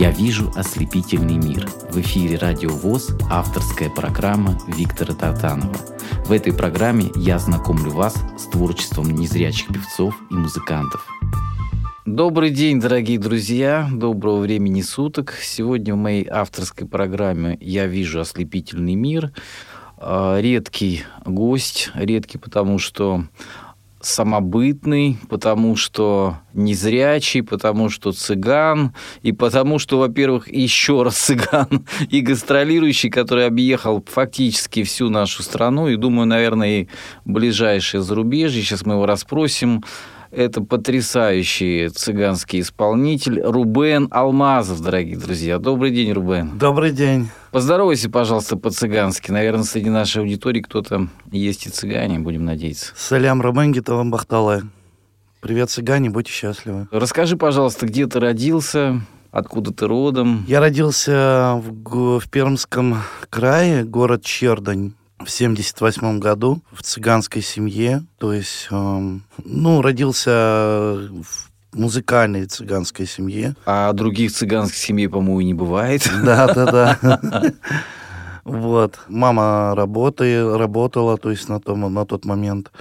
Я вижу ослепительный мир. В эфире Радио ВОЗ авторская программа Виктора Татанова. В этой программе я знакомлю вас с творчеством незрячих певцов и музыкантов. Добрый день, дорогие друзья, доброго времени суток. Сегодня в моей авторской программе «Я вижу ослепительный мир» а, редкий гость, редкий потому что самобытный, потому что незрячий, потому что цыган, и потому что, во-первых, еще раз цыган, и гастролирующий, который объехал фактически всю нашу страну, и, думаю, наверное, и ближайшее зарубежье. Сейчас мы его расспросим. Это потрясающий цыганский исполнитель Рубен Алмазов, дорогие друзья. Добрый день, Рубен. Добрый день. Поздоровайся, пожалуйста, по-цыгански. Наверное, среди нашей аудитории кто-то есть и цыгане, будем надеяться. Салям Рубен Гиталам Бахталай. Привет, цыгане, будьте счастливы. Расскажи, пожалуйста, где ты родился, откуда ты родом? Я родился в, в Пермском крае, город Чердань в 78 году в цыганской семье, то есть, э, ну, родился в музыкальной цыганской семье. А других цыганских семей, по-моему, не бывает. Да, да, да. Вот. Мама работает, работала, то есть на, том, на тот момент.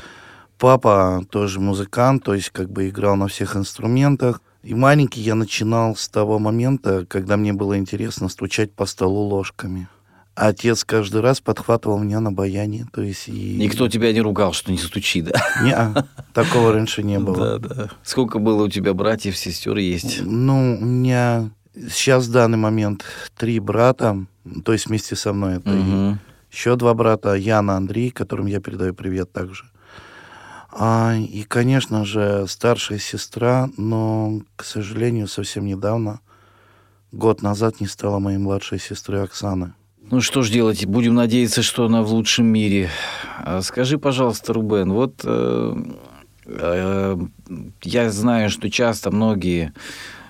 Папа тоже музыкант, то есть как бы играл на всех инструментах. И маленький я начинал с того момента, когда мне было интересно стучать по столу ложками отец каждый раз подхватывал меня на баяне. То есть и... Никто тебя не ругал, что не стучи, да? Не, такого раньше не было. Да, да. Сколько было у тебя братьев, сестер есть? Ну, у меня сейчас в данный момент три брата, то есть вместе со мной это угу. еще два брата, Яна, Андрей, которым я передаю привет также. А, и, конечно же, старшая сестра, но, к сожалению, совсем недавно, год назад, не стала моей младшей сестры Оксаны. Ну что ж делать, будем надеяться, что она в лучшем мире. А скажи, пожалуйста, Рубен, вот э, э, я знаю, что часто многие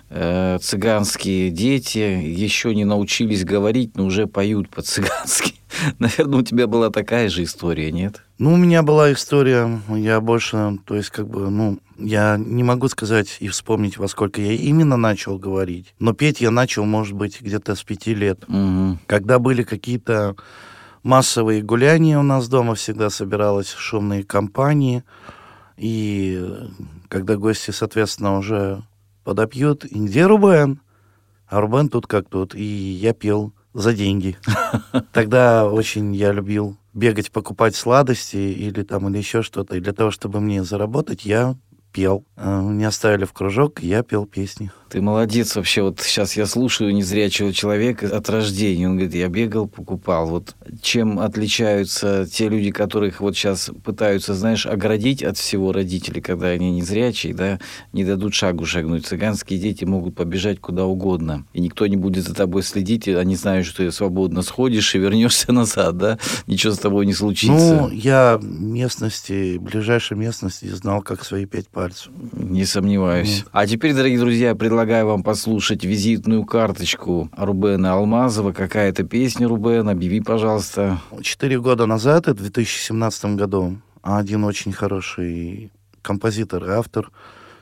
э, цыганские дети еще не научились говорить, но уже поют по-цыгански. Наверное, у тебя была такая же история, нет? Ну, у меня была история, я больше, то есть, как бы, ну, я не могу сказать и вспомнить, во сколько я именно начал говорить, но петь я начал, может быть, где-то с пяти лет. Угу. Когда были какие-то массовые гуляния у нас дома, всегда собиралась шумные компании, и когда гости, соответственно, уже подопьют, и где Рубен? А Рубен тут как тут, и я пел за деньги. Тогда очень я любил бегать, покупать сладости или там или еще что-то. И для того, чтобы мне заработать, я пел. Меня оставили в кружок, я пел песни. Ты молодец вообще. Вот сейчас я слушаю незрячего человека от рождения. Он говорит, я бегал, покупал. Вот чем отличаются те люди, которых вот сейчас пытаются, знаешь, оградить от всего родителей, когда они незрячие, да, не дадут шагу шагнуть. Цыганские дети могут побежать куда угодно. И никто не будет за тобой следить. И они знают, что ты свободно сходишь и вернешься назад, да? Ничего с тобой не случится. Ну, я местности, ближайшей местности знал, как свои пять пальцев. Не сомневаюсь. Mm. А теперь, дорогие друзья, предлагаю предлагаю вам послушать визитную карточку Рубена Алмазова. Какая это песня, Рубен? Объяви, пожалуйста. Четыре года назад, в 2017 году, один очень хороший композитор и автор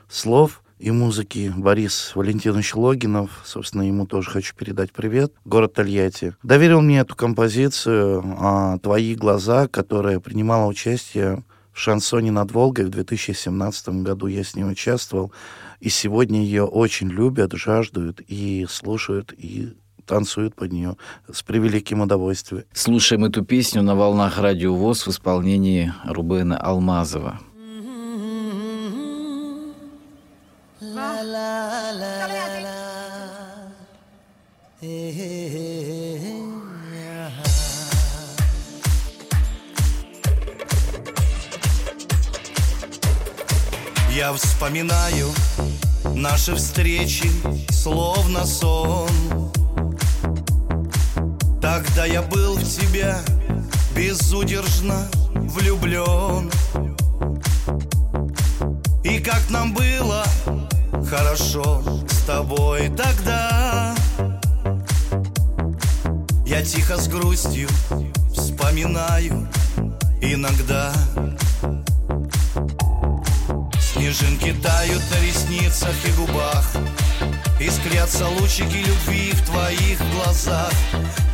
слов и музыки Борис Валентинович Логинов, собственно, ему тоже хочу передать привет, город Тольятти, доверил мне эту композицию а, «Твои глаза», которая принимала участие в шансоне над Волгой в 2017 году. Я с ним участвовал. И сегодня ее очень любят, жаждут и слушают, и танцуют под нее с превеликим удовольствием. Слушаем эту песню на волнах Радио ВОЗ в исполнении Рубена Алмазова. Я вспоминаю Наши встречи словно сон. Тогда я был в тебя безудержно влюблен И как нам было хорошо с тобой тогда. Я тихо с грустью вспоминаю иногда Снежинки тают на ресницах и губах. Искрятся лучики любви в твоих глазах.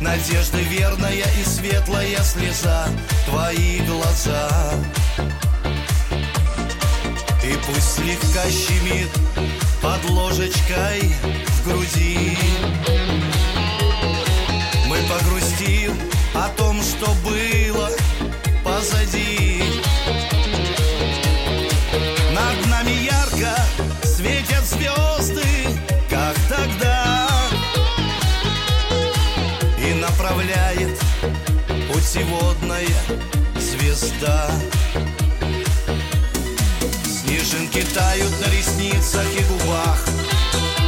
Надежда верная и светлая слеза Твои глаза И пусть слегка щемит под ложечкой в груди тают на ресницах и губах.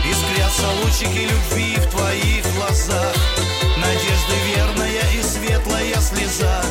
Искрятся лучики любви в твоих глазах. Надежды верная и светлая слеза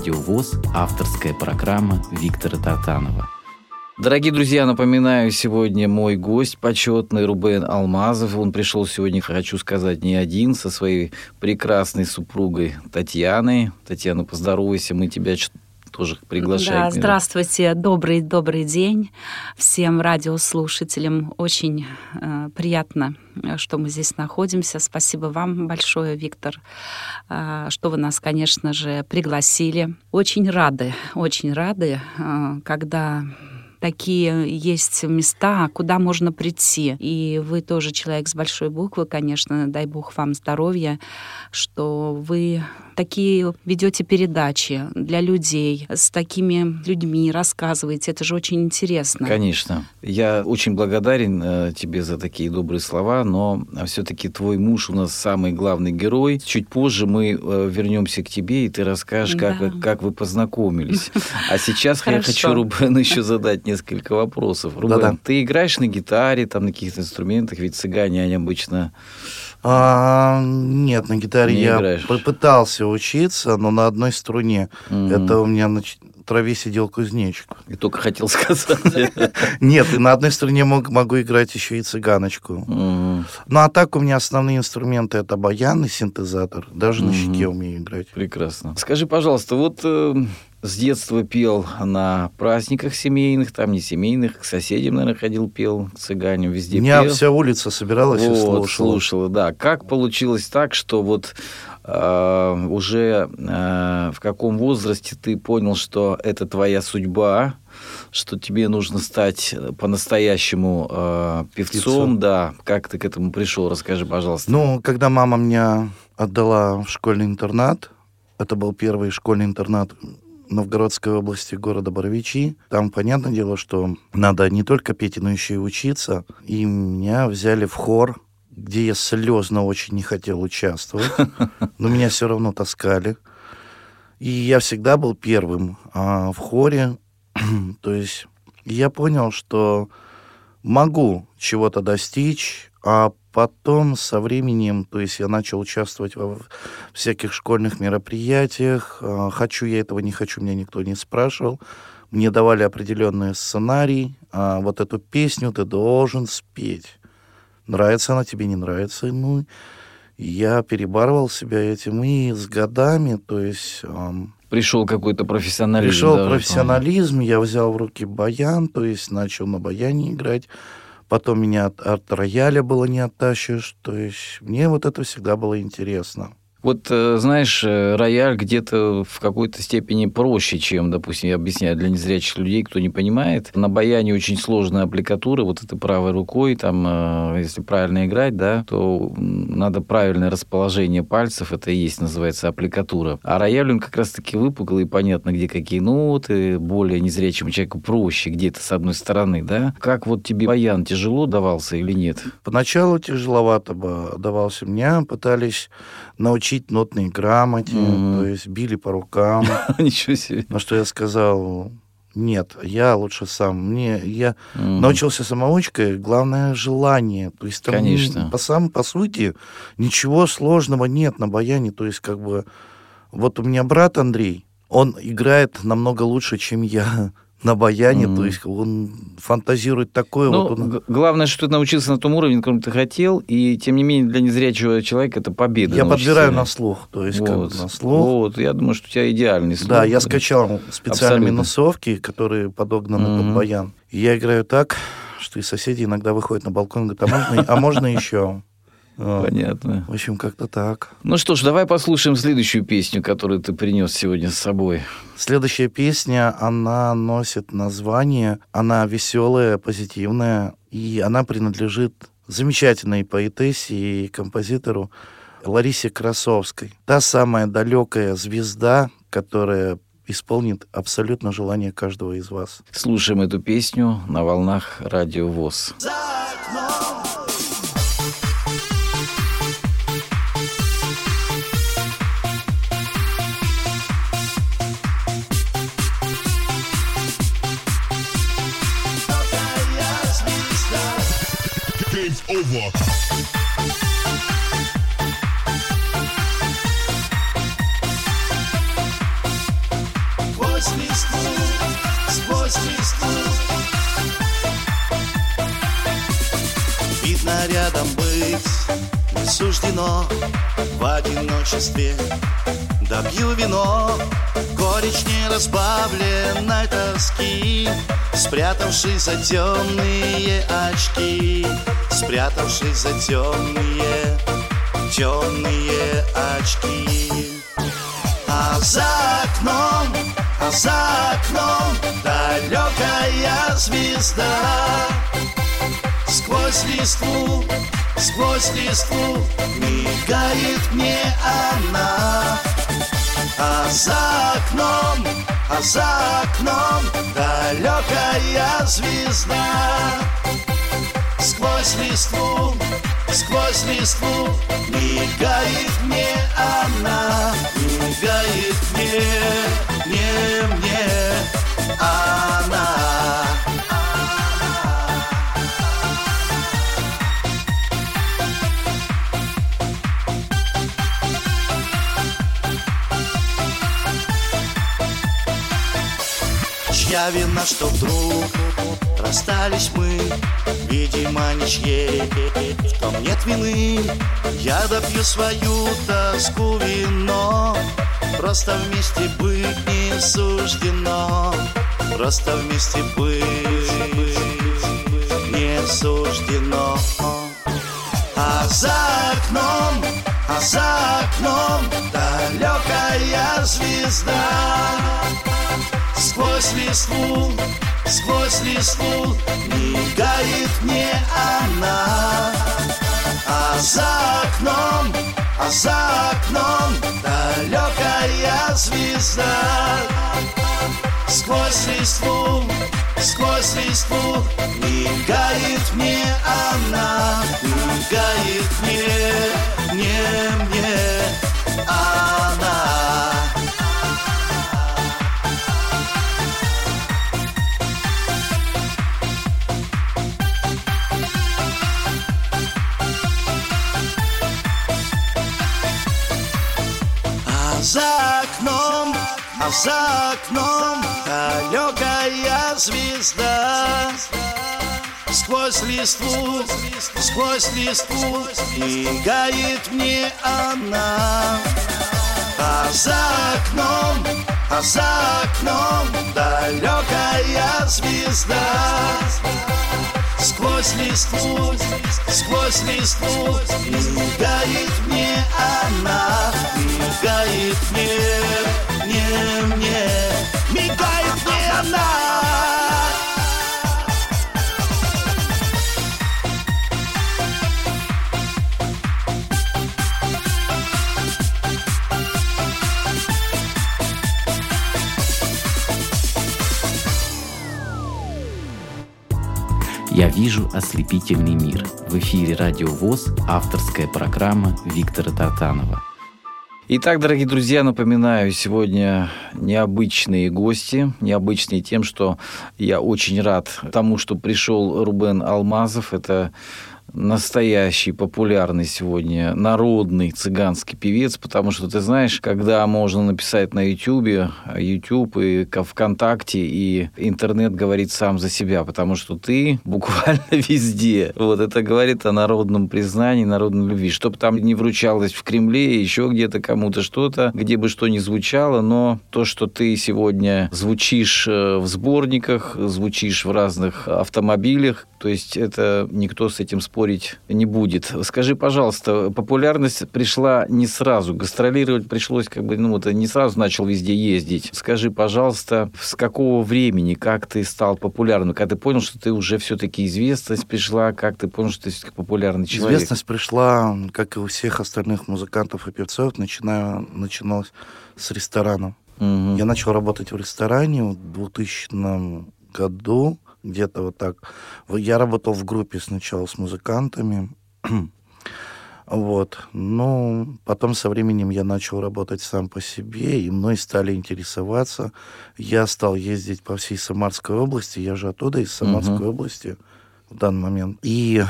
Радио ВОЗ, авторская программа Виктора Татанова. Дорогие друзья, напоминаю, сегодня мой гость почетный Рубен Алмазов. Он пришел сегодня, хочу сказать, не один, со своей прекрасной супругой Татьяной. Татьяна, поздоровайся, мы тебя тоже приглашаем. Да, здравствуйте, добрый добрый день всем радиослушателям. Очень э, приятно, э, что мы здесь находимся. Спасибо вам большое, Виктор, э, что вы нас, конечно же, пригласили. Очень рады, очень рады, э, когда такие есть места, куда можно прийти. И вы тоже человек с большой буквы, конечно, дай бог вам здоровья, что вы такие ведете передачи для людей, с такими людьми рассказываете. Это же очень интересно. Конечно. Я очень благодарен э, тебе за такие добрые слова, но все-таки твой муж у нас самый главный герой. Чуть позже мы э, вернемся к тебе, и ты расскажешь, как, Да. вы, как вы познакомились. А сейчас я хочу Рубену еще задать несколько вопросов. Рубен, ты играешь на гитаре, там на каких-то инструментах, ведь цыгане, они обычно... А, нет, на гитаре Не я играешь? попытался учиться, но на одной струне. Мгм. Это у меня на траве сидел кузнечик. И только хотел сказать. Нет, и на одной струне мог- могу играть еще и цыганочку. Ну а так у меня основные инструменты это баян и синтезатор. Даже на щеке умею играть. Прекрасно. Скажи, пожалуйста, вот э, с детства пел на праздниках семейных, там не семейных, к соседям, наверное, ходил, пел, к цыганям, везде Меня пел. вся улица собиралась и Вот, слушала. слушала, да. Как получилось так, что вот э, уже э, в каком возрасте ты понял, что это твоя судьба, что тебе нужно стать по-настоящему э, певцом, Певцом. да. Как ты к этому пришел? Расскажи, пожалуйста. Ну, когда мама меня отдала в школьный интернат, это был первый школьный интернат Новгородской области города Боровичи. Там, понятное дело, что надо не только петь, но еще и учиться. И меня взяли в хор, где я слезно очень не хотел участвовать, но меня все равно таскали. И я всегда был первым а, в хоре. То есть я понял, что могу чего-то достичь, а потом со временем, то есть я начал участвовать во всяких школьных мероприятиях. А, хочу я этого, не хочу, меня никто не спрашивал. Мне давали определенный сценарий. А, вот эту песню ты должен спеть. Нравится она тебе, не нравится. Ну, я перебарывал себя этим. И с годами, то есть... Пришел какой-то профессионализм. Пришел даже, профессионализм, я взял в руки баян, то есть начал на баяне играть. Потом меня от, от рояля было не оттащишь. То есть мне вот это всегда было интересно. Вот, э, знаешь, э, рояль где-то в какой-то степени проще, чем, допустим, я объясняю для незрячих людей, кто не понимает. На баяне очень сложная аппликатура, вот этой правой рукой, там, э, если правильно играть, да, то надо правильное расположение пальцев, это и есть, называется, аппликатура. А рояль, он как раз-таки выпуклый, понятно, где какие ноты, более незрячему человеку проще где-то с одной стороны, да. Как вот тебе баян тяжело давался или нет? Поначалу тяжеловато бы давался мне, пытались научить нотной грамоте, mm-hmm. то есть били по рукам. Ничего себе. На что я сказал, нет, я лучше сам. Мне я mm. научился самоучкой, главное желание. То есть там Конечно. по сам по сути ничего сложного нет на баяне. То есть как бы вот у меня брат Андрей, он играет намного лучше, чем я на баяне, mm. то есть он фантазирует такое. Ну, вот он... Главное, что ты научился на том уровне, на котором ты хотел, и тем не менее для незрячего человека это победа. Я подбираю на слух, то есть вот. как на слух. Вот, я думаю, что у тебя идеальный слух. Да, я скачал специальные Абсолютно. минусовки, которые подогнаны mm. под баян. И я играю так, что и соседи иногда выходят на балкон и говорят, а можно, а можно еще? Понятно. В общем, как-то так. Ну что ж, давай послушаем следующую песню, которую ты принес сегодня с собой. Следующая песня, она носит название, она веселая, позитивная, и она принадлежит замечательной поэтессе и композитору Ларисе Красовской. Та самая далекая звезда, которая исполнит абсолютно желание каждого из вас. Слушаем эту песню на волнах Радио ВОЗ. За окном over. Сквозь листву, сквозь Видно рядом быть не суждено В одиночестве допью вино Горечь неразбавленной тоски Спрятавшись за темные очки Спрятавшись за темные, темные очки. А за окном, а за окном Далекая звезда. Сквозь листву, сквозь листву Мигает мне она А за окном, а за окном Далекая звезда. Сквозь листву, сквозь листву Мигает мне она Мигает мне, не мне она Чья вина, что вдруг расстались мы Видимо, ничьей в том нет вины Я допью свою тоску вино Просто вместе быть не суждено. Просто вместе быть не суждено. А за окном, а за окном далекая звезда. Сквозь листву, сквозь листву мигает мне она. А за окном, а за окном далекая звезда. Сквозь листву, сквозь листву Мигает мне она, мигает мне, не мне а за окном далекая звезда. Сквозь листву, сквозь листву Мигает мне она. А за окном, а за окном Далекая звезда. Сквозь листву, сквозь листву Мигает мне она Мигает мне, не мне Мигает мне она «Я вижу ослепительный мир». В эфире «Радио ВОЗ» авторская программа Виктора Татанова. Итак, дорогие друзья, напоминаю, сегодня необычные гости. Необычные тем, что я очень рад тому, что пришел Рубен Алмазов. Это настоящий популярный сегодня народный цыганский певец, потому что ты знаешь, когда можно написать на YouTube, YouTube и ВКонтакте, и интернет говорит сам за себя, потому что ты буквально везде. Вот это говорит о народном признании, народной любви. Чтобы там не вручалось в Кремле, еще где-то кому-то что-то, где бы что ни звучало, но то, что ты сегодня звучишь э, в сборниках, звучишь в разных автомобилях, то есть это никто с этим спорить не будет. Скажи, пожалуйста, популярность пришла не сразу, гастролировать пришлось как бы, ну вот не сразу начал везде ездить. Скажи, пожалуйста, с какого времени, как ты стал популярным, когда ты понял, что ты уже все-таки известность пришла, как ты понял, что ты все-таки популярный человек? Известность пришла, как и у всех остальных музыкантов и певцов, начиная, начиналась с ресторана. Угу. Я начал работать в ресторане в 2000 году где-то вот так. Я работал в группе сначала с музыкантами, вот. Ну, потом со временем я начал работать сам по себе, и мной стали интересоваться. Я стал ездить по всей Самарской области, я же оттуда, из Самарской uh-huh. области в данный момент. И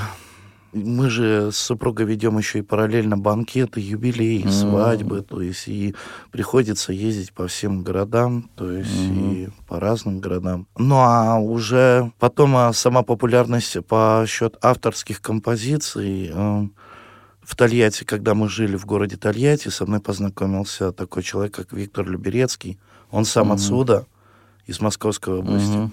мы же с супругой ведем еще и параллельно банкеты, юбилеи, mm-hmm. свадьбы, то есть и приходится ездить по всем городам, то есть mm-hmm. и по разным городам. Ну а уже потом а сама популярность по счет авторских композиций э, в Тольятти, когда мы жили в городе Тольятти, со мной познакомился такой человек, как Виктор Люберецкий. Он сам mm-hmm. отсюда, из Московской области. Mm-hmm.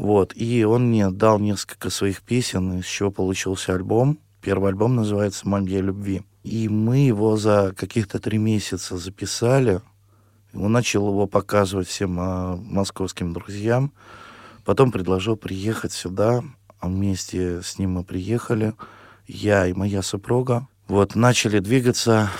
Вот, и он мне дал несколько своих песен, из чего получился альбом. Первый альбом называется «Магия любви». И мы его за каких-то три месяца записали. Он начал его показывать всем а, московским друзьям. Потом предложил приехать сюда. А вместе с ним мы приехали. Я и моя супруга. Вот, начали двигаться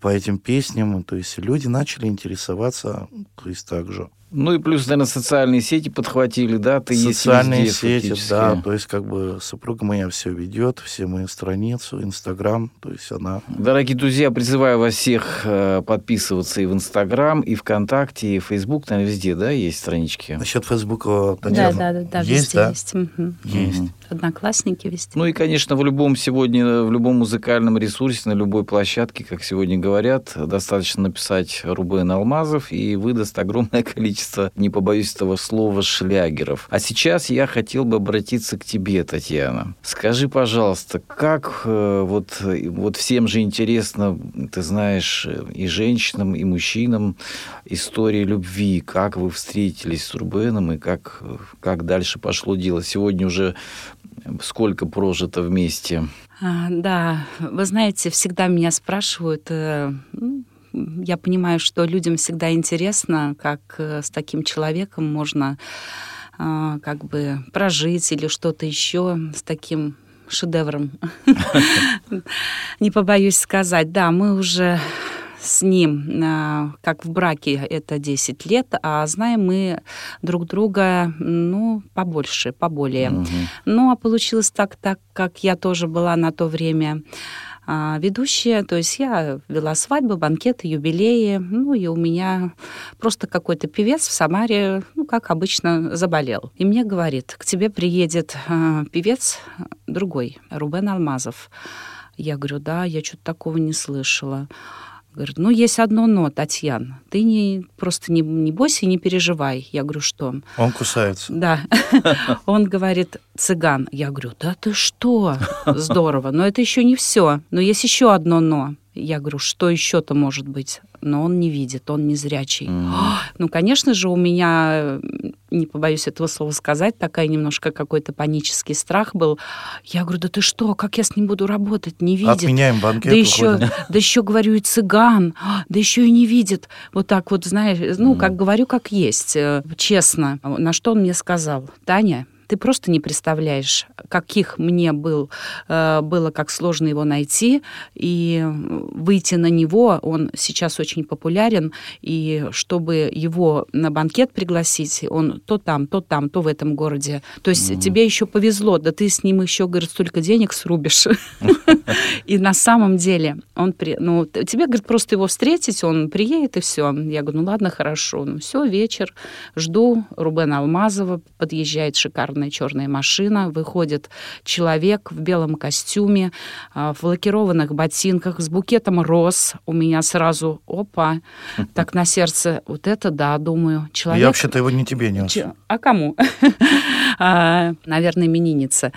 по этим песням. То есть люди начали интересоваться, то есть так же. Ну и плюс, наверное, социальные сети подхватили, да? Ты социальные есть везде, сети, да. То есть как бы супруга моя все ведет, все мои страницу, Инстаграм, то есть она... Дорогие друзья, призываю вас всех э, подписываться и в Инстаграм, и ВКонтакте, и в Фейсбук, наверное, везде, да, есть странички? Насчет Фейсбука, Татьяна, да, да, да, да, есть, везде да? есть. Угу. Есть. Одноклассники везде. Ну и, конечно, в любом сегодня, в любом музыкальном ресурсе, на любой площадке, как сегодня говорят, достаточно написать Рубен Алмазов, и выдаст огромное количество количество, не побоюсь этого слова, шлягеров. А сейчас я хотел бы обратиться к тебе, Татьяна. Скажи, пожалуйста, как э, вот, вот всем же интересно, ты знаешь, и женщинам, и мужчинам истории любви, как вы встретились с Рубеном и как, как дальше пошло дело. Сегодня уже сколько прожито вместе? А, да, вы знаете, всегда меня спрашивают, э, ну, я понимаю, что людям всегда интересно, как э, с таким человеком можно а, как бы прожить или что-то еще с таким шедевром. Не побоюсь сказать, да, мы уже с ним, а, как в браке, это 10 лет, а знаем мы друг друга, ну, побольше, поболее. Угу. Ну, а получилось так, так как я тоже была на то время а, ведущая, то есть я вела свадьбы, банкеты, юбилеи, ну и у меня просто какой-то певец в Самаре, ну как обычно, заболел. И мне говорит, к тебе приедет э, певец другой, Рубен Алмазов. Я говорю, да, я что-то такого не слышала. Говорит, ну, есть одно но, Татьяна. Ты не, просто не, не бойся и не переживай. Я говорю, что? Он кусается. Да. Он говорит, цыган. Я говорю, да ты что? Здорово. Но это еще не все. Но есть еще одно но. Я говорю, что еще-то может быть? Но он не видит, он не зрячий. Mm. Ну, конечно же, у меня, не побоюсь этого слова сказать, такая немножко какой-то панический страх был. Я говорю, да ты что, как я с ним буду работать? Не видит. Отменяем банкет. Да еще, да еще говорю, и цыган, да еще и не видит. Вот так вот, знаешь, ну, mm. как говорю, как есть, э, честно. На что он мне сказал? Таня, ты просто не представляешь, каких мне был, э, было, как сложно его найти, и выйти на него, он сейчас очень популярен, и чтобы его на банкет пригласить, он то там, то там, то в этом городе. То есть mm-hmm. тебе еще повезло, да ты с ним еще, говорит, столько денег срубишь. И на самом деле он, ну, тебе, говорит, просто его встретить, он приедет и все. Я говорю, ну ладно, хорошо. Ну все, вечер, жду Рубена Алмазова, подъезжает шикарный шикарная черная машина, выходит человек в белом костюме, а, в лакированных ботинках, с букетом роз. У меня сразу, опа, так на сердце, вот это да, думаю, человек... Я вообще-то его не тебе нес. А кому? А, наверное, именинница.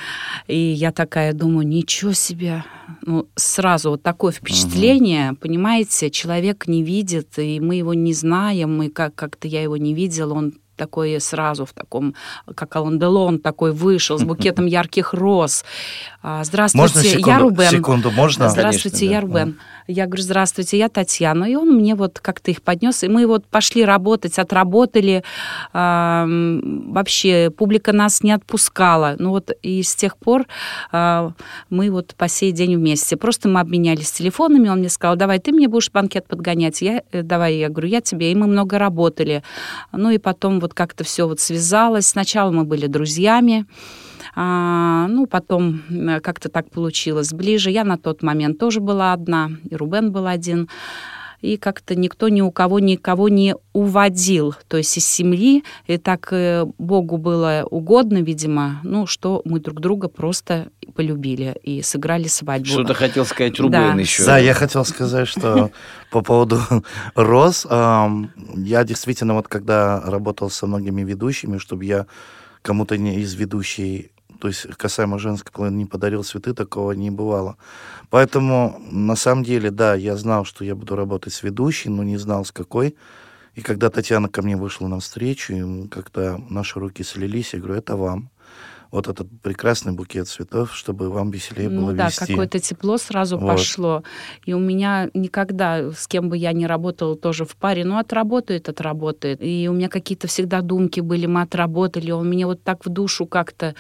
И я такая думаю, ничего себе, ну, сразу вот такое впечатление, угу. понимаете, человек не видит, и мы его не знаем, и как- как-то я его не видела, он такой сразу в таком, как Алан Делон такой вышел с букетом ярких роз. А, здравствуйте, можно секунду, я Рубен. Секунду, можно? Здравствуйте, Конечно, я да. Рубен. Я говорю, здравствуйте, я Татьяна. И он мне вот как-то их поднес, и мы вот пошли работать, отработали. А, вообще публика нас не отпускала. Ну вот и с тех пор а, мы вот по сей день вместе. Просто мы обменялись телефонами, он мне сказал, давай ты мне будешь банкет подгонять, я, э, давай, я говорю, я тебе. И мы много работали. Ну и потом вот как-то все вот связалось. Сначала мы были друзьями, а, ну, потом э, как-то так получилось ближе. Я на тот момент тоже была одна, и Рубен был один и как-то никто ни у кого никого не уводил, то есть из семьи, и так э, Богу было угодно, видимо, ну, что мы друг друга просто полюбили и сыграли свадьбу. Что-то хотел сказать Рубен да. еще. Да, я хотел сказать, что по поводу роз, я действительно вот когда работал со многими ведущими, чтобы я кому-то не из ведущей то есть касаемо женской половины не подарил цветы, такого не бывало. Поэтому, на самом деле, да, я знал, что я буду работать с ведущей, но не знал, с какой. И когда Татьяна ко мне вышла на встречу, когда наши руки слились, я говорю, это вам вот этот прекрасный букет цветов, чтобы вам веселее ну, было да, вести. Да, какое-то тепло сразу вот. пошло. И у меня никогда, с кем бы я ни работала тоже в паре, ну, отработает, отработает. И у меня какие-то всегда думки были, мы отработали, он мне вот так в душу как-то,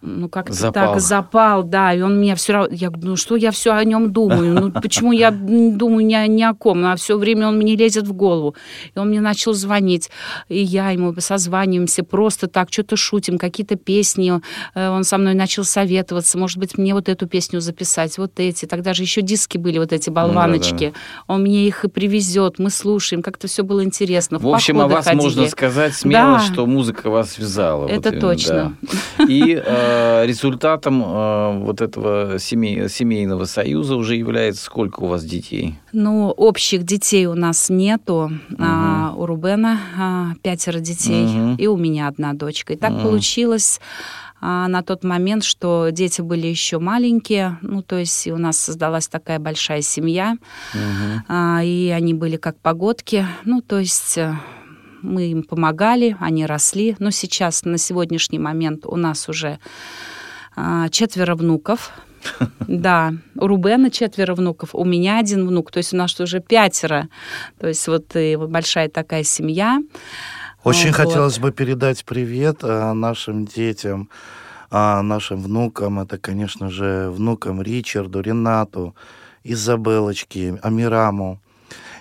ну, как-то запал. так запал, да, и он меня все равно, я говорю, ну, что я все о нем думаю, ну, почему я думаю ни, ни о ком, а все время он мне лезет в голову. И он мне начал звонить, и я ему созваниваемся, просто так, что-то шутим, какие-то песни, он со мной начал советоваться, может быть, мне вот эту песню записать, вот эти. Тогда же еще диски были, вот эти болваночки. Да, да. Он мне их и привезет, мы слушаем, как-то все было интересно. В, в общем, о вас ходили. можно сказать смело, да. что музыка вас связала. Это вот, точно. Да. И э, результатом э, вот этого семей, семейного союза уже является сколько у вас детей? Ну, общих детей у нас нету. Угу. А, у Рубена а, пятеро детей, угу. и у меня одна дочка. И так угу. получилось а, на тот момент, что дети были еще маленькие, ну, то есть у нас создалась такая большая семья, угу. а, и они были как погодки, ну, то есть э, мы им помогали, они росли, но сейчас, на сегодняшний момент у нас уже а, четверо внуков, да, у Рубена четверо внуков, у меня один внук, то есть у нас уже пятеро. То есть вот и большая такая семья. Очень вот. хотелось бы передать привет а, нашим детям, а, нашим внукам. Это, конечно же, внукам Ричарду, Ренату, Изабелочке, Амираму.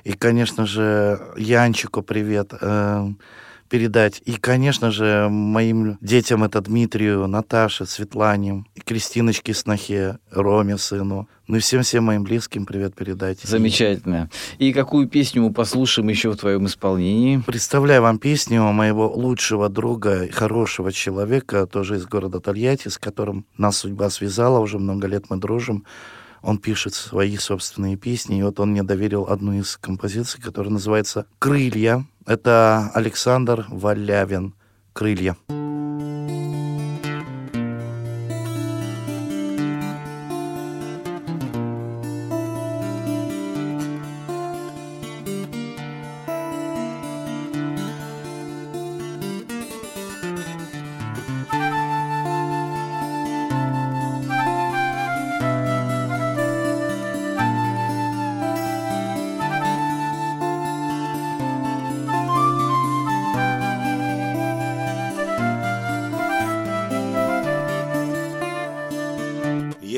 И, конечно же, Янчику привет. Передать. И, конечно же, моим детям это Дмитрию, Наташе, Светлане, Кристиночке Снохе, Роме, сыну. Ну и всем-всем моим близким привет передать. Замечательно. И какую песню мы послушаем еще в твоем исполнении? Представляю вам песню моего лучшего друга, хорошего человека, тоже из города Тольятти, с которым нас судьба связала, уже много лет мы дружим он пишет свои собственные песни, и вот он мне доверил одну из композиций, которая называется «Крылья». Это Александр Валявин «Крылья».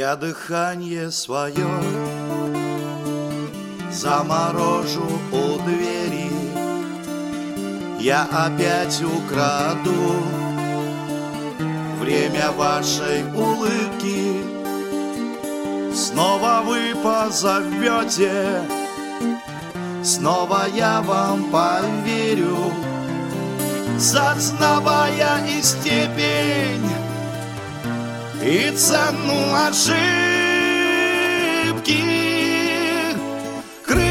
Я дыхание свое заморожу у двери. Я опять украду время вашей улыбки. Снова вы позовете Снова я вам поверю. Сознавая и степень и цену ошибки. Крылья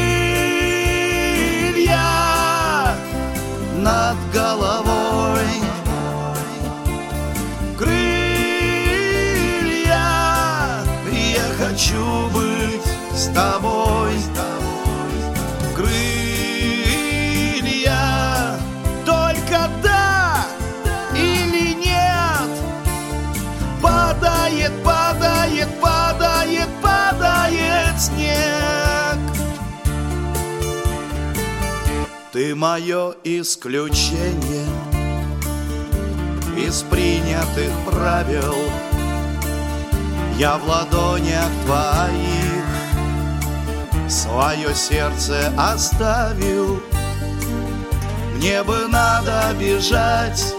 над головой мое исключение Из принятых правил. Я в ладонях твоих Свое сердце оставил. Мне бы надо бежать.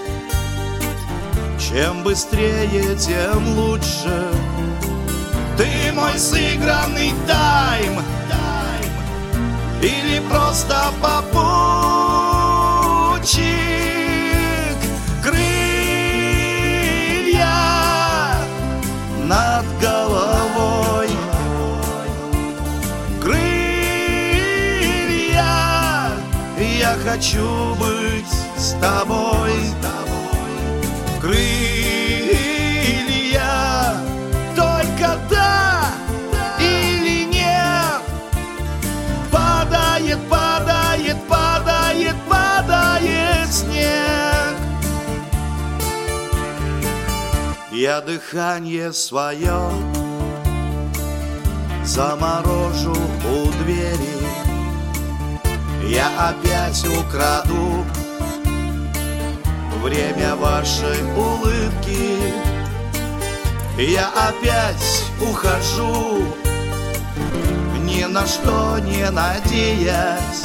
Чем быстрее, тем лучше. Ты мой сыгранный тайм. Или просто попутчик хочу быть с тобой. Крылья только да или нет? Падает падает падает падает снег. Я дыхание свое заморожу у двери я опять украду время вашей улыбки. Я опять ухожу, ни на что не надеясь.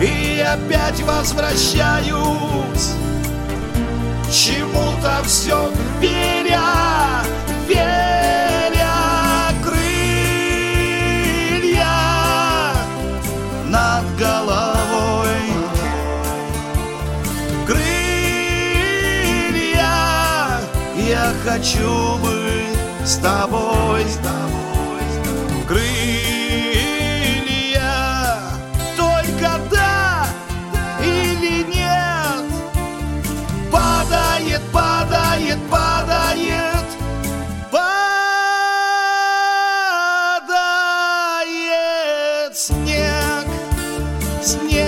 И опять возвращаюсь. Чему-то все впереди Я хочу быть с тобой, с тобой, с тобой. Крылья только да или нет Падает, падает, падает Падает снег, снег,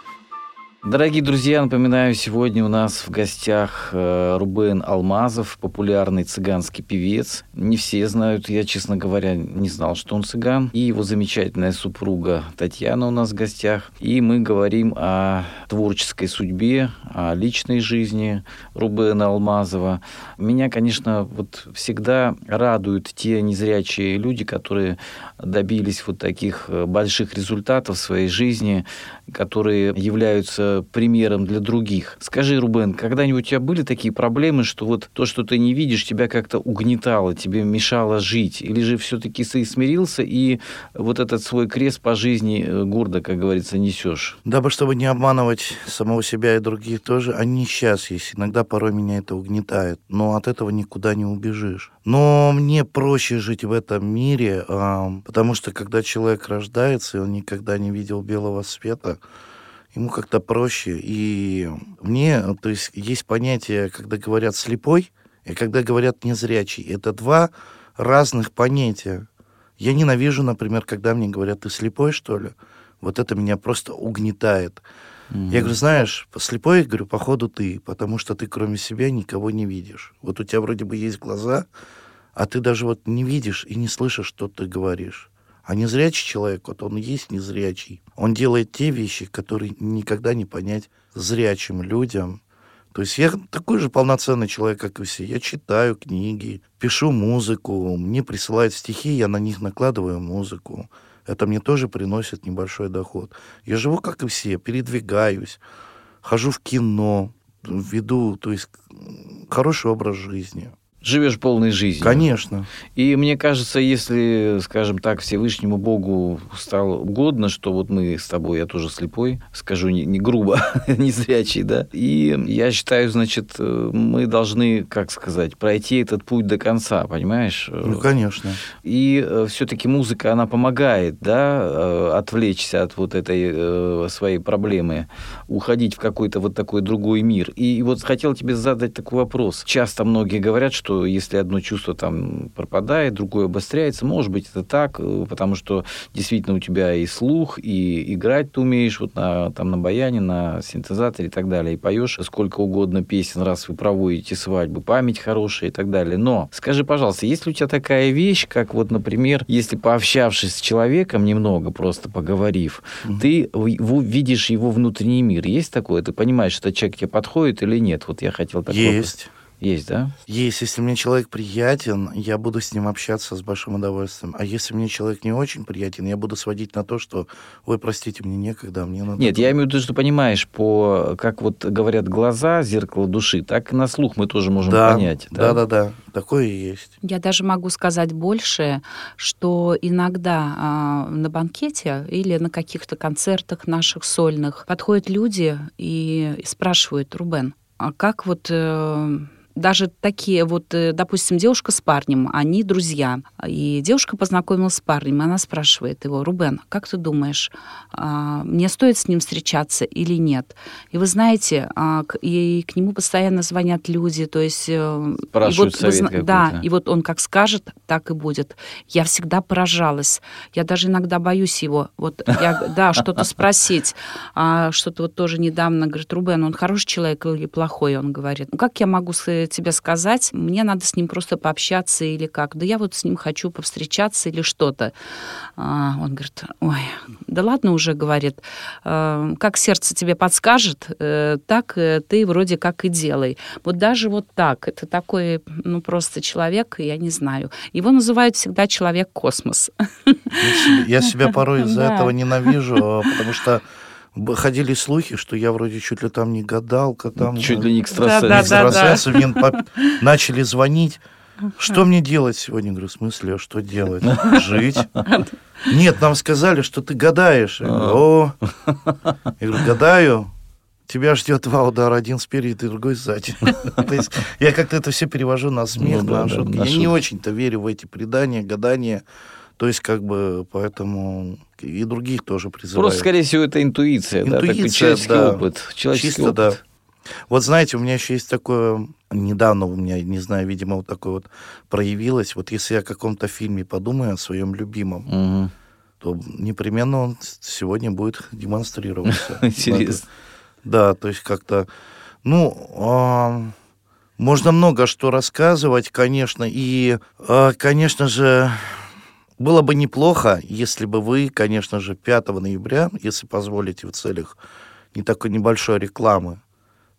Дорогие друзья, напоминаю, сегодня у нас в гостях э, Рубен Алмазов, популярный цыганский певец. Не все знают, я, честно говоря, не знал, что он цыган. И его замечательная супруга Татьяна у нас в гостях. И мы говорим о творческой судьбе, о личной жизни Рубена Алмазова. Меня, конечно, вот всегда радуют те незрячие люди, которые добились вот таких э, больших результатов в своей жизни, которые являются примером для других. Скажи, Рубен, когда-нибудь у тебя были такие проблемы, что вот то, что ты не видишь, тебя как-то угнетало, тебе мешало жить? Или же все-таки ты смирился и вот этот свой крест по жизни э, гордо, как говорится, несешь? Дабы, чтобы не обманывать самого себя и других тоже, они сейчас есть. Иногда порой меня это угнетает, но от этого никуда не убежишь. Но мне проще жить в этом мире, потому что когда человек рождается, и он никогда не видел белого света, ему как-то проще. И мне, то есть, есть понятие, когда говорят слепой, и когда говорят незрячий. Это два разных понятия. Я ненавижу, например, когда мне говорят, ты слепой, что ли? Вот это меня просто угнетает. Mm-hmm. Я говорю, знаешь, слепой, я говорю, походу ты, потому что ты кроме себя никого не видишь. Вот у тебя вроде бы есть глаза, а ты даже вот не видишь и не слышишь, что ты говоришь. А незрячий человек, вот он и есть незрячий. Он делает те вещи, которые никогда не понять зрячим людям. То есть я такой же полноценный человек, как и все. Я читаю книги, пишу музыку, мне присылают стихи, я на них накладываю музыку. Это мне тоже приносит небольшой доход. Я живу, как и все, передвигаюсь, хожу в кино, веду, то есть хороший образ жизни живешь полной жизнью. Конечно. И мне кажется, если, скажем так, Всевышнему Богу стало угодно, что вот мы с тобой, я тоже слепой, скажу не, не грубо, не зрячий, да, и я считаю, значит, мы должны, как сказать, пройти этот путь до конца, понимаешь? Ну, конечно. И э, все-таки музыка, она помогает, да, э, отвлечься от вот этой э, своей проблемы, уходить в какой-то вот такой другой мир. И вот хотел тебе задать такой вопрос. Часто многие говорят, что что если одно чувство там пропадает, другое обостряется, может быть, это так, э, потому что действительно у тебя и слух, и играть ты умеешь вот на, там, на баяне, на синтезаторе и так далее, и поешь сколько угодно песен, раз вы проводите свадьбы, память хорошая и так далее. Но скажи, пожалуйста, есть ли у тебя такая вещь, как вот, например, если пообщавшись с человеком немного, просто поговорив, mm-hmm. ты видишь его внутренний мир. Есть такое? Ты понимаешь, что человек тебе подходит или нет? Вот я хотел такое... Есть. Есть, да? Есть. Если мне человек приятен, я буду с ним общаться с большим удовольствием. А если мне человек не очень приятен, я буду сводить на то, что, ой, простите, мне некогда, мне надо... Нет, я имею в виду, что понимаешь, по, как вот говорят глаза, зеркало души, так и на слух мы тоже можем да, понять. Да, да, да, такое и есть. Я даже могу сказать больше, что иногда а, на банкете или на каких-то концертах наших сольных подходят люди и спрашивают, Рубен, а как вот... Э, даже такие вот, э, допустим, девушка с парнем, они друзья, и девушка познакомилась с парнем, и она спрашивает его, Рубен, как ты думаешь, а, мне стоит с ним встречаться или нет? И вы знаете, а, и к нему постоянно звонят люди, то есть... Э, Спрашивают и вот, совет Да, и вот он как скажет, так и будет. Я всегда поражалась. Я даже иногда боюсь его. Вот я, да, что-то спросить. А, что-то вот тоже недавно, говорит, Рубен, он хороший человек или плохой? Он говорит, ну как я могу сказать бы тебе сказать, мне надо с ним просто пообщаться или как. Да я вот с ним хочу повстречаться или что-то. А, он говорит, ой, да ладно уже, говорит, а, как сердце тебе подскажет, э, так э, ты вроде как и делай. Вот даже вот так, это такой, ну, просто человек, я не знаю. Его называют всегда человек-космос. Я себя порой из-за этого ненавижу, потому что ходили слухи, что я вроде чуть ли там не гадалка, там... Чуть ли не экстрасенс. Да, экстрасенс, да, да. Мне начали звонить. Что мне делать сегодня? говорю, в смысле, а что делать? Жить? Нет, нам сказали, что ты гадаешь. Я говорю, О, я говорю, гадаю. Тебя ждет два удара, один спереди, другой сзади. То есть я как-то это все перевожу на смех, ну, на на я не очень-то верю в эти предания, гадания. То есть, как бы, поэтому и других тоже призываю. Просто, скорее всего, это интуиция, интуиция да, такой человеческий да. опыт. Человеческий Чисто, опыт. да. Вот знаете, у меня еще есть такое, недавно у меня, не знаю, видимо, вот такое вот проявилось. Вот если я о каком-то фильме подумаю, о своем любимом, угу. то непременно он сегодня будет демонстрироваться. Интересно. Да, то есть как-то, ну, можно много что рассказывать, конечно, и, а, конечно же, было бы неплохо, если бы вы, конечно же, 5 ноября, если позволите в целях не такой небольшой рекламы,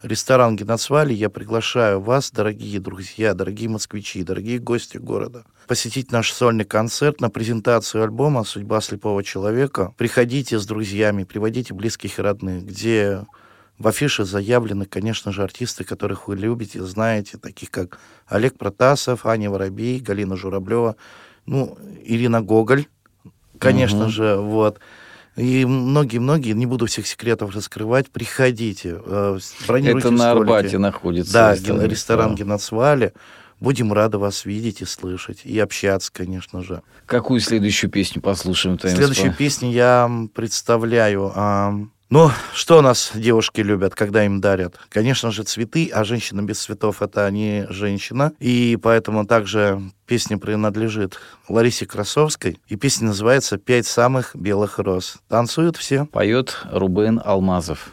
ресторан Геноцвали, я приглашаю вас, дорогие друзья, дорогие москвичи, дорогие гости города, посетить наш сольный концерт на презентацию альбома «Судьба слепого человека». Приходите с друзьями, приводите близких и родных, где в афише заявлены, конечно же, артисты, которых вы любите, знаете, таких как Олег Протасов, Аня Воробей, Галина Журавлева, ну, Ирина Гоголь, конечно угу. же, вот. И многие-многие, не буду всех секретов раскрывать, приходите, э, бронируйте Это на столики. Арбате находится. Да, ресторан, ресторан Геноцвали. Будем рады вас видеть и слышать, и общаться, конечно же. Какую следующую песню послушаем? Следующую песню я представляю ну, что у нас девушки любят, когда им дарят? Конечно же, цветы, а женщина без цветов — это не женщина. И поэтому также песня принадлежит Ларисе Красовской. И песня называется «Пять самых белых роз». Танцуют все. Поет Рубен Алмазов.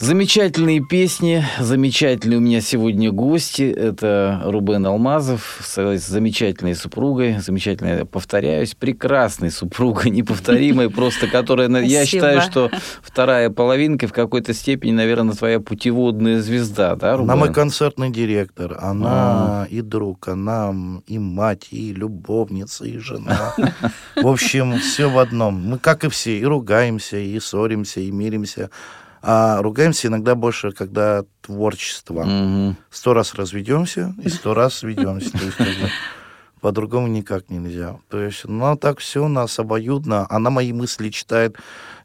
Замечательные песни, замечательные у меня сегодня гости. Это Рубен Алмазов с замечательной супругой, замечательной, повторяюсь, прекрасной супругой, неповторимой, просто которая, я считаю, что вторая половинка в какой-то степени, наверное, твоя путеводная звезда, да, Рубен? Она мой концертный директор, она а. и друг, она и мать, и любовница, и жена. В общем, все в одном. Мы, как и все, и ругаемся, и ссоримся, и миримся. А ругаемся иногда больше, когда творчество. Угу. Сто раз разведемся и сто раз сведемся. По-другому никак нельзя. То есть, ну, так все у нас обоюдно. Она мои мысли читает.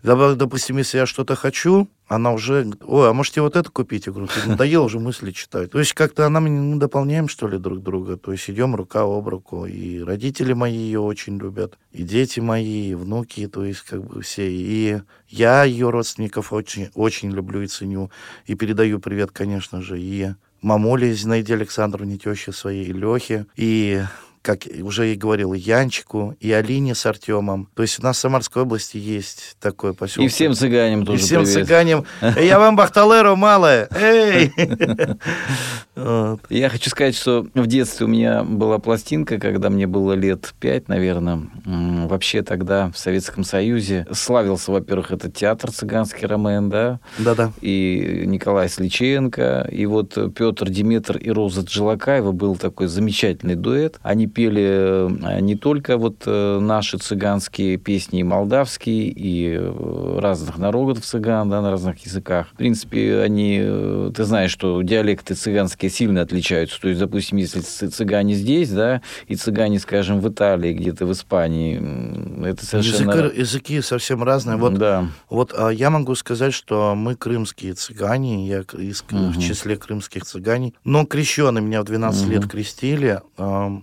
Допустим, если я что-то хочу, она уже, ой, а можете вот это купить? Я говорю, ты уже мысли читать. То есть как-то она, мы дополняем, что ли, друг друга. То есть идем рука об руку. И родители мои ее очень любят, и дети мои, и внуки, то есть как бы все. И я ее родственников очень, очень люблю и ценю. И передаю привет, конечно же, и мамуле Зинаиде Александровне, теще своей, и Лехе, и как уже и говорил, Янчику, и Алине с Артемом. То есть у нас в Самарской области есть такой поселок. И всем цыганям тоже И всем привет. цыганям. Я вам Бахталеру малое. Эй! Я хочу сказать, что в детстве у меня была пластинка, когда мне было лет пять, наверное. Вообще тогда в Советском Союзе славился, во-первых, этот театр цыганский Ромен, да? Да-да. И Николай Сличенко, и вот Петр Диметр и Роза Джилакаева был такой замечательный дуэт. Они пели э, не только вот э, наши цыганские песни, и молдавские, и э, разных народов цыган, да, на разных языках. В принципе, они, ты знаешь, что диалекты цыганские сильно отличаются. То есть, допустим, если цыгане здесь, да, и цыгане, скажем, в Италии, где-то в Испании, это совершенно... Языки, языки совсем разные. Вот, да. вот а, я могу сказать, что мы крымские цыгане, я из, угу. в числе крымских цыганей, но крещеные меня в 12 угу. лет крестили, но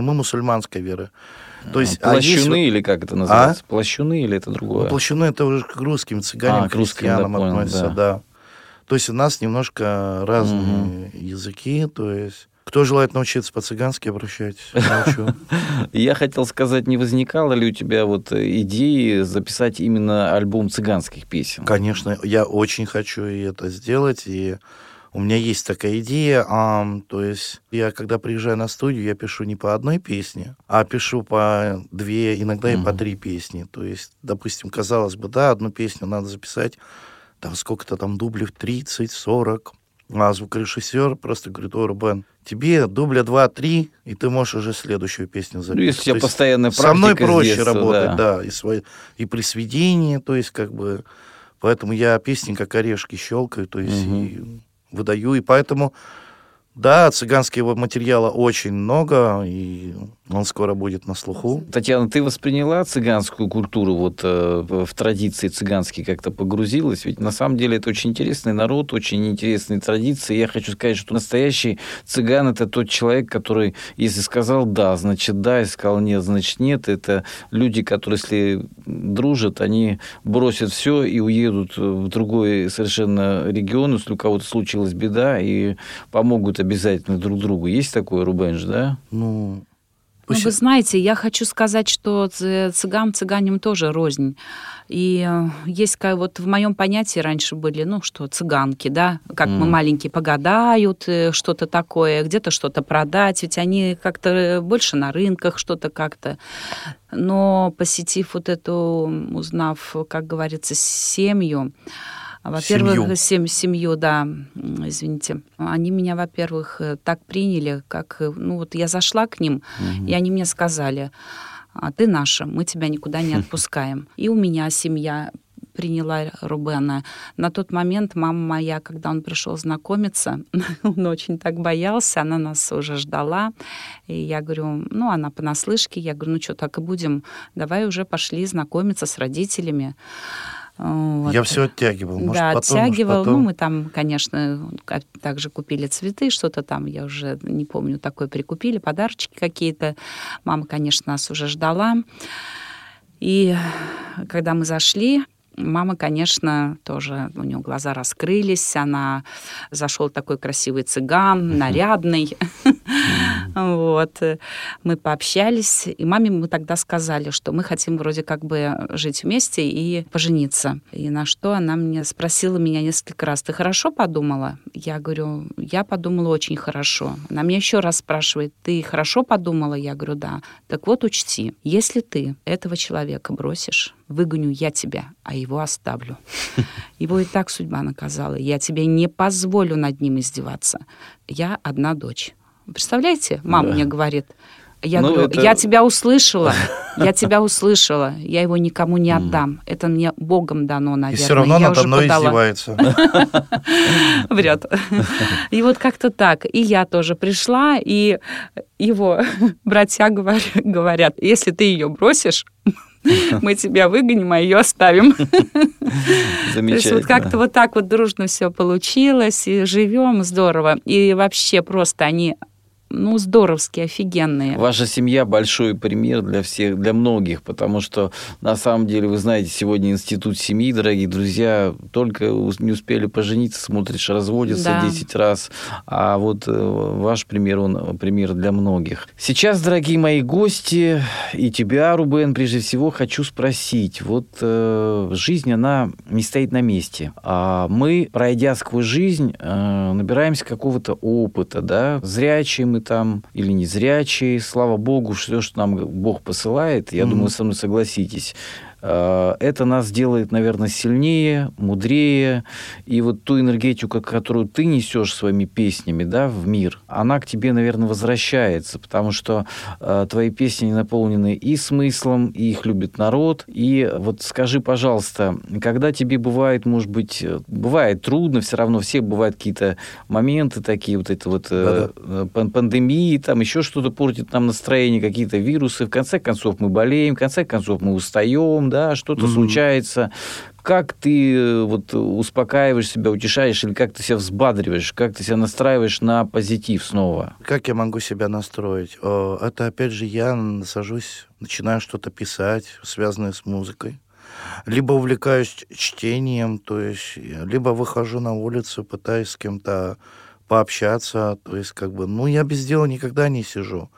мы мусульманской веры. То есть, плащуны а есть... или как это называется? А? Плащуны или это другое? Ну, плащуны это уже к русским цыганам, а, к христианам да, относятся, да. да. То есть у нас немножко разные угу. языки, то есть кто желает научиться по-цыгански, обращайтесь. Научу. Я хотел сказать, не возникало ли у тебя вот идеи записать именно альбом цыганских песен? Конечно, я очень хочу и это сделать, и у меня есть такая идея, а, то есть я, когда приезжаю на студию, я пишу не по одной песне, а пишу по две, иногда и по три песни. То есть, допустим, казалось бы, да, одну песню надо записать, там сколько-то там дублей, 30, 40, а звукорежиссер просто говорит, о, Рубен, тебе дубля 2-3, и ты можешь уже следующую песню записать. Ну, если у тебя постоянная практика Со мной проще детства, работать, да, да и, свои, и при сведении, то есть как бы... Поэтому я песни как орешки щелкаю, то есть угу. и выдаю, и поэтому, да, цыганского материала очень много, и он скоро будет на слуху. Татьяна, ты восприняла цыганскую культуру вот э, в традиции цыганские как-то погрузилась? Ведь на самом деле это очень интересный народ, очень интересные традиции. Я хочу сказать, что настоящий цыган это тот человек, который, если сказал да, значит да, если сказал нет, значит нет. Это люди, которые, если дружат, они бросят все и уедут в другой совершенно регион, если у кого-то случилась беда, и помогут обязательно друг другу. Есть такое, Рубенж, да? Ну, ну, вы знаете, я хочу сказать, что цыган цыганям тоже рознь. И э, есть как вот в моем понятии раньше были, ну что, цыганки, да, как mm. мы маленькие погадают, э, что-то такое, где-то что-то продать, ведь они как-то больше на рынках что-то как-то. Но посетив вот эту, узнав, как говорится, семью, во-первых, семью. семью, да, извините. Они меня, во-первых, э, так приняли, как, э, ну вот я зашла к ним, угу. и они мне сказали, а ты наша, мы тебя никуда не отпускаем. И у меня семья приняла Рубена. На тот момент мама моя, когда он пришел знакомиться, он очень так боялся, она нас уже ждала. И я говорю, ну, она понаслышке, я говорю, ну что, так и будем, давай уже пошли знакомиться с родителями. Вот. Я все оттягивал. Может, да, потом, оттягивал. Может, потом... Ну, мы там, конечно, также купили цветы, что-то там, я уже не помню, такое прикупили, подарочки какие-то. Мама, конечно, нас уже ждала. И когда мы зашли, Мама, конечно, тоже, у нее глаза раскрылись, она зашел такой красивый цыган, нарядный. Вот. Мы пообщались, и маме мы тогда сказали, что мы хотим вроде как бы жить вместе и пожениться. И на что она мне спросила меня несколько раз, ты хорошо подумала? Я говорю, я подумала очень хорошо. Она меня еще раз спрашивает, ты хорошо подумала? Я говорю, да. Так вот, учти, если ты этого человека бросишь, выгоню я тебя, а его оставлю. Его и так судьба наказала. Я тебе не позволю над ним издеваться. Я одна дочь. Представляете? Мама да. мне говорит. Я ну, говорю, это... я тебя услышала, я тебя услышала, я его никому не отдам. Это мне Богом дано, наверное. И все равно я надо мной подала. издевается. Врет. И вот как-то так. И я тоже пришла, и его братья говорят, если ты ее бросишь, мы тебя выгоним, а ее оставим. Замечательно. То есть вот как-то вот так вот дружно все получилось, и живем здорово. И вообще просто они ну, здоровские, офигенные. Ваша семья большой пример для всех, для многих, потому что, на самом деле, вы знаете, сегодня институт семьи, дорогие друзья, только не успели пожениться, смотришь, разводятся да. 10 раз, а вот э, ваш пример, он пример для многих. Сейчас, дорогие мои гости, и тебя, Рубен, прежде всего, хочу спросить, вот э, жизнь, она не стоит на месте, а мы, пройдя сквозь жизнь, э, набираемся какого-то опыта, да, зрячие мы там или незрячие. Слава Богу, все, что нам Бог посылает, я mm-hmm. думаю, со мной согласитесь, это нас делает, наверное, сильнее, мудрее. И вот ту энергетику, которую ты несешь своими песнями да, в мир, она к тебе, наверное, возвращается, потому что э, твои песни наполнены и смыслом, и их любит народ. И вот скажи, пожалуйста, когда тебе бывает, может быть, э, бывает трудно, все равно все бывают какие-то моменты такие, вот это вот э, пандемии, там еще что-то портит нам настроение, какие-то вирусы. В конце концов мы болеем, в конце концов мы устаем, да, что-то mm-hmm. случается. Как ты э, вот успокаиваешь себя, утешаешь, или как ты себя взбадриваешь, как ты себя настраиваешь на позитив снова? Как я могу себя настроить? Это, опять же, я сажусь, начинаю что-то писать, связанное с музыкой либо увлекаюсь чтением, то есть либо выхожу на улицу, пытаюсь с кем-то пообщаться, то есть как бы, ну, я без дела никогда не сижу.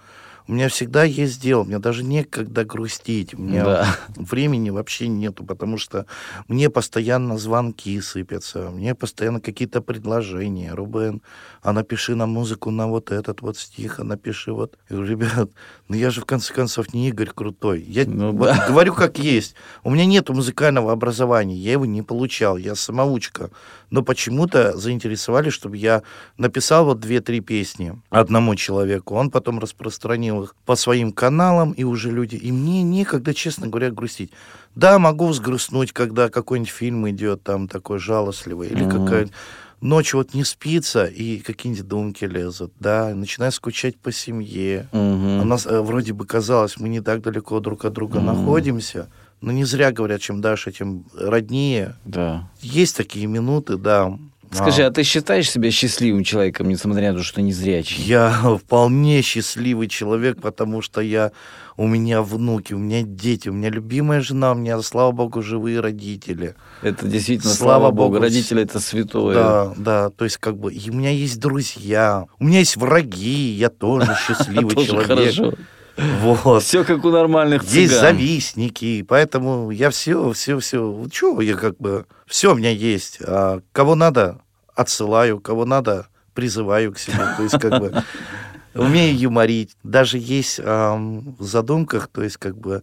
У меня всегда есть дело, мне даже некогда грустить, у меня да. времени вообще нету, потому что мне постоянно звонки сыпятся, мне постоянно какие-то предложения. Рубен, а напиши на музыку на вот этот вот стих, а напиши вот. Я говорю, ребят, ну я же в конце концов не Игорь Крутой. Я ну, да. говорю как есть. У меня нету музыкального образования, я его не получал, я самоучка. Но почему-то заинтересовали, чтобы я написал вот две-три песни одному человеку. Он потом распространил их по своим каналам, и уже люди... И мне некогда, честно говоря, грустить. Да, могу взгрустнуть, когда какой-нибудь фильм идет там такой жалостливый, или mm-hmm. какая-нибудь ночью вот не спится, и какие-нибудь думки лезут, да, начинаю скучать по семье. Угу. У нас э, вроде бы казалось, мы не так далеко друг от друга угу. находимся, но не зря говорят, чем дальше, тем роднее. Да. Есть такие минуты, да. Скажи, а. а ты считаешь себя счастливым человеком, несмотря на то, что не зрячий? Я вполне счастливый человек, потому что я, у меня внуки, у меня дети, у меня любимая жена, у меня, слава богу, живые родители. Это действительно, слава, слава богу, родители это святое. Да, да, то есть как бы, и у меня есть друзья, у меня есть враги, я тоже счастливый человек. Вот. Все как у нормальных цыган. Есть завистники, поэтому я все, все, все, что я как бы, все у меня есть. А кого надо, отсылаю, кого надо, призываю к себе. То есть как бы умею юморить. Даже есть эм, в задумках, то есть как бы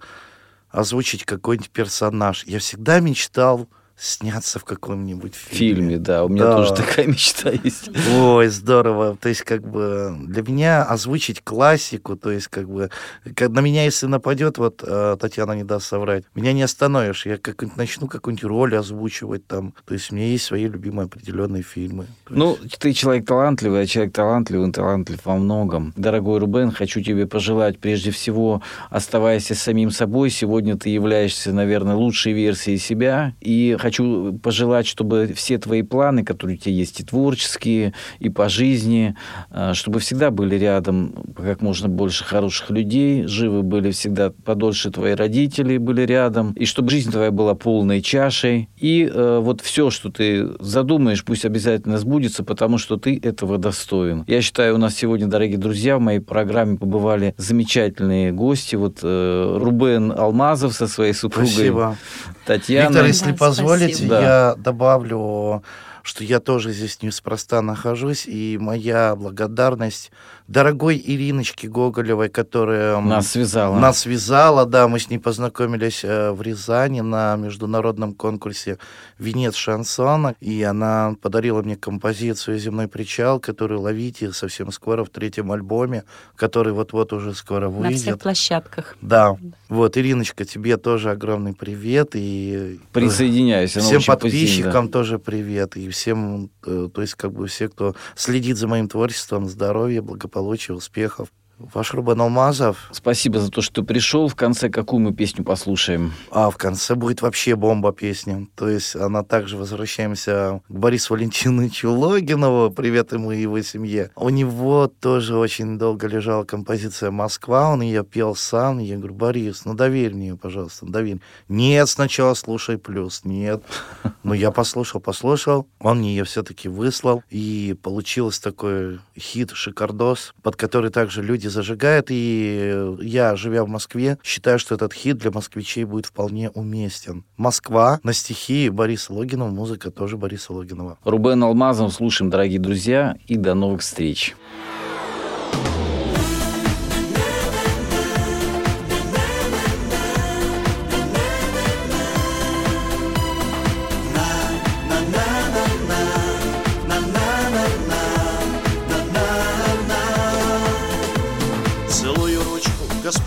озвучить какой-нибудь персонаж. Я всегда мечтал сняться в каком-нибудь фильме. фильме. да, у меня да. тоже такая мечта есть. Ой, здорово. То есть, как бы, для меня озвучить классику, то есть, как бы, как на меня, если нападет, вот э, Татьяна не даст соврать, меня не остановишь. Я как начну какую-нибудь роль озвучивать там. То есть, у меня есть свои любимые определенные фильмы. То ну, есть... ты человек талантливый, а человек талантливый, он талантлив во многом. Дорогой Рубен, хочу тебе пожелать, прежде всего, оставайся самим собой. Сегодня ты являешься, наверное, лучшей версией себя. И хочу пожелать, чтобы все твои планы, которые у тебя есть, и творческие, и по жизни, э, чтобы всегда были рядом как можно больше хороших людей, живы были всегда подольше твои родители были рядом, и чтобы жизнь твоя была полной чашей. И э, вот все, что ты задумаешь, пусть обязательно сбудется, потому что ты этого достоин. Я считаю, у нас сегодня, дорогие друзья, в моей программе побывали замечательные гости. Вот э, Рубен Алмазов со своей супругой. Спасибо. Татьяна. Виктор, если Да, позволите, спасибо. я добавлю, что я тоже здесь неспроста нахожусь, и моя благодарность дорогой Ириночке Гоголевой, которая Нас связала. нас связала, да, мы с ней познакомились э, в Рязани на международном конкурсе «Венец шансона», и она подарила мне композицию «Земной причал», которую ловите совсем скоро в третьем альбоме, который вот-вот уже скоро На всех выйдет. площадках. Да, вот, Ириночка, тебе тоже огромный привет, и э, Присоединяюсь. всем подписчикам тоже привет, и всем, э, то есть как бы все, кто следит за моим творчеством, здоровья, благополучия, успехов. Ваш Рубен Алмазов, Спасибо за то, что пришел. В конце какую мы песню послушаем? а в конце будет вообще бомба песня. То есть она также возвращаемся к Борису Валентиновичу Логинову, привет ему и его семье. У него тоже очень долго лежала композиция «Москва», он ее пел сам. Я говорю, Борис, ну доверь мне, пожалуйста, доверь. Нет, сначала слушай плюс, нет. Ну я послушал, послушал, он мне ее все-таки выслал, и получилось такой хит, шикардос, под который также люди зажигают, и я, живя в Москве, считаю, что этот хит для москвичей будет вполне уместен. Москва на стихи Бориса Логинова, музыка тоже Бориса Логинова. Рубен Алмазов слушаем, дорогие друзья, и до новых встреч.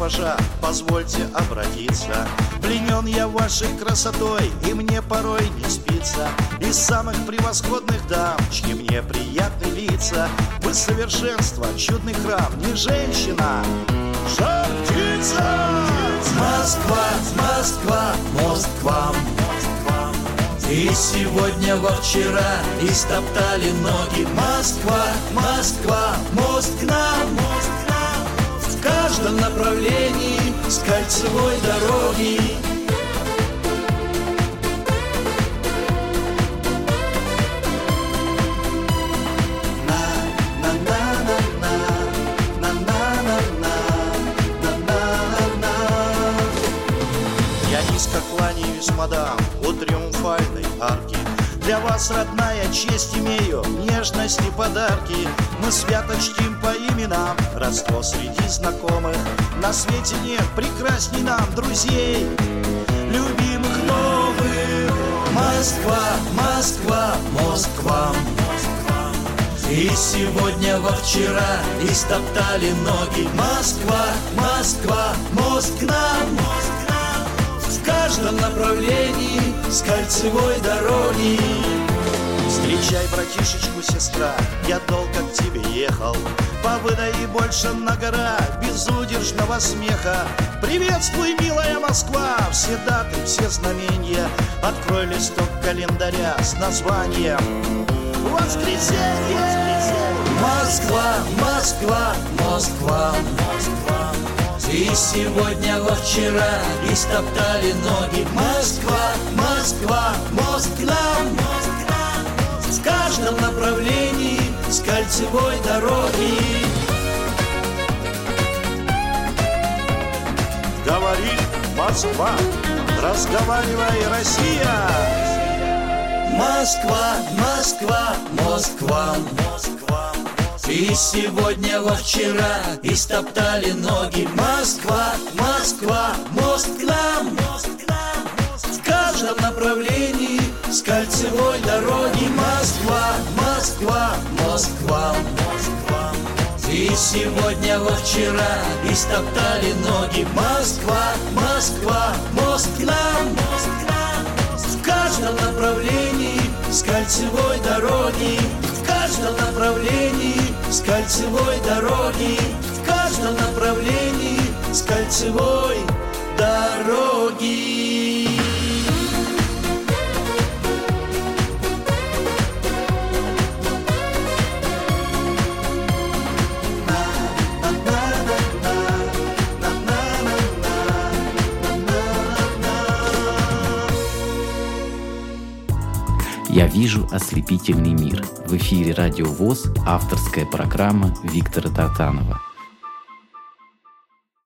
Госпожа, позвольте обратиться. Пленен я вашей красотой, и мне порой не спится. Из самых превосходных дам, чьи мне приятны лица. Вы совершенство, чудный храм, не женщина, жар птица Москва, Москва, мост к вам. И сегодня во вчера истоптали ноги. Москва, Москва, мост к нам, каждом направлении с кольцевой дороги Я низко кланяюсь, мадам, у триумфальной арки Для вас, родная, честь имею, нежность и подарки Мы свято чтим по именам, родство среди знакомых. На свете нет прекрасней нам друзей, любимых новых. Москва, Москва, Москва. И сегодня во вчера истоптали ноги. Москва, Москва, к нам, нам. В каждом направлении с кольцевой дороги. Встречай, братишечку, сестра, я долго к тебе ехал По и больше на гора безудержного смеха Приветствуй, милая Москва, все даты, все знамения Открой листок календаря с названием Воскресенье! Москва, Москва, Москва, Москва. И сегодня во вчера истоптали ноги Москва, Москва, к нам. В каждом направлении с кольцевой дороги Говорит Москва, разговаривай, Россия! Москва, Москва, Москва, Москва. И сегодня во вчера истоптали ноги Москва, Москва, мост к нам, мост к нам. В каждом направлении с кольцевой дороги. Москва, Москва, Москва, Москва. И сегодня во вчера истоптали ноги. Москва, Москва, к нам. В каждом направлении с кольцевой дороги. В каждом направлении с кольцевой дороги. В каждом направлении с кольцевой дороги «Я вижу ослепительный мир». В эфире «Радио ВОЗ» авторская программа Виктора Тартанова.